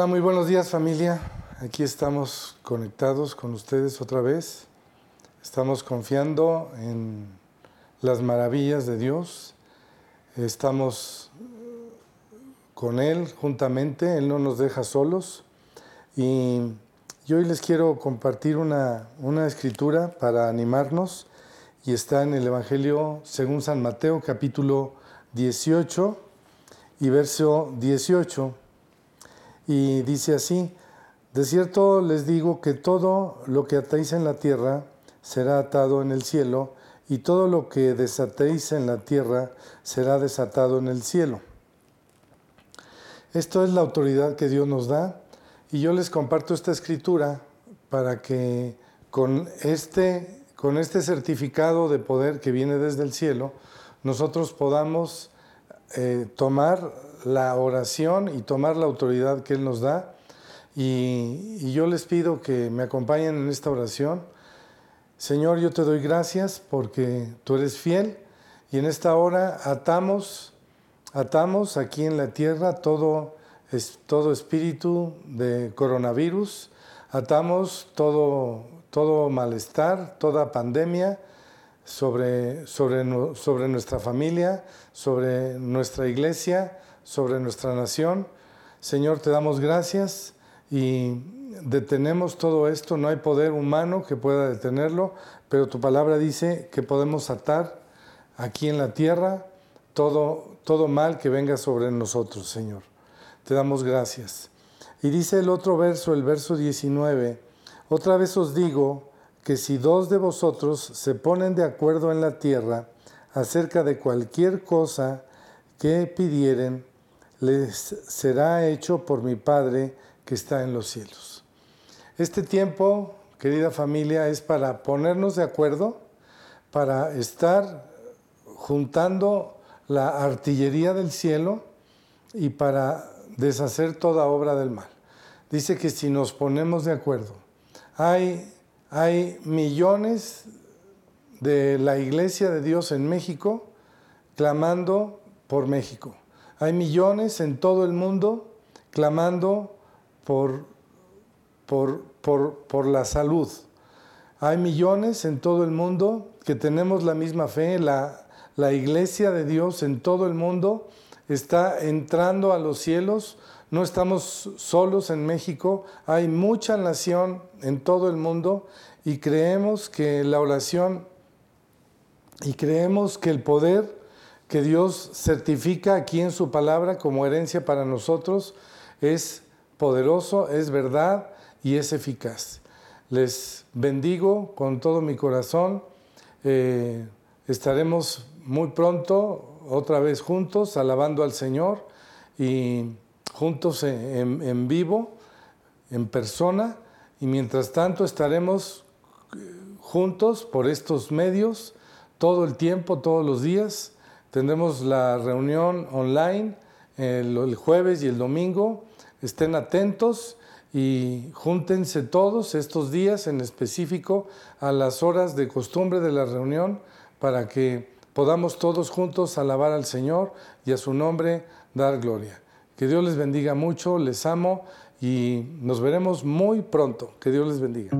Hola, muy buenos días familia. Aquí estamos conectados con ustedes otra vez. Estamos confiando en las maravillas de Dios. Estamos con Él juntamente. Él no nos deja solos. Y, hoy les quiero compartir una, una escritura para animarnos. Y está en el Evangelio según San Mateo capítulo 18 y verso 18 y dice así, de cierto les digo que todo lo que atéis en la tierra será atado en el cielo, y todo lo que desatéis en la tierra será desatado en el cielo. Esto es la autoridad que Dios nos da, y yo les comparto esta escritura para que con este, con este certificado de poder que viene desde el cielo, nosotros podamos eh, tomar la oración y tomar la autoridad que Él nos da. Y, yo les pido que me acompañen en esta oración. Señor, yo te doy gracias porque tú eres fiel y en esta hora atamos, atamos aquí en la tierra todo, todo espíritu de coronavirus, atamos todo, todo malestar, toda pandemia sobre, sobre, sobre nuestra familia, sobre nuestra iglesia, sobre nuestra nación. Señor, te damos gracias y detenemos todo esto. No hay poder humano que pueda detenerlo, pero tu palabra dice que podemos atar aquí en la tierra todo, todo mal que venga sobre nosotros, Señor. Te damos gracias. Y dice el otro verso, el verso 19, otra vez os digo que si dos de vosotros se ponen de acuerdo en la tierra acerca de cualquier cosa que pidieren, les será hecho por mi Padre que está en los cielos. Este tiempo, querida familia, es para ponernos de acuerdo, para estar juntando la artillería del cielo y para deshacer toda obra del mal. Dice que si nos ponemos de acuerdo, hay, hay millones de la iglesia de Dios en México clamando por México. Hay millones en todo el mundo clamando por, por, la salud. Hay millones en todo el mundo que tenemos la misma fe. La, la iglesia de Dios en todo el mundo está entrando a los cielos. No estamos solos en México. Hay mucha nación en todo el mundo y creemos que la oración y creemos que el poder que Dios certifica aquí en su palabra como herencia para nosotros es poderoso, es verdad y es eficaz. Les bendigo con todo mi corazón. Eh, estaremos muy pronto otra vez juntos alabando al Señor y juntos en, en vivo, en persona. Y mientras tanto estaremos juntos por estos medios todo el tiempo, todos los días Tendremos la reunión online el, jueves y el domingo. Estén atentos y júntense todos estos días en específico a las horas de costumbre de la reunión para que podamos todos juntos alabar al Señor y a su nombre dar gloria. Que Dios les bendiga mucho, les amo y nos veremos muy pronto. Que Dios les bendiga.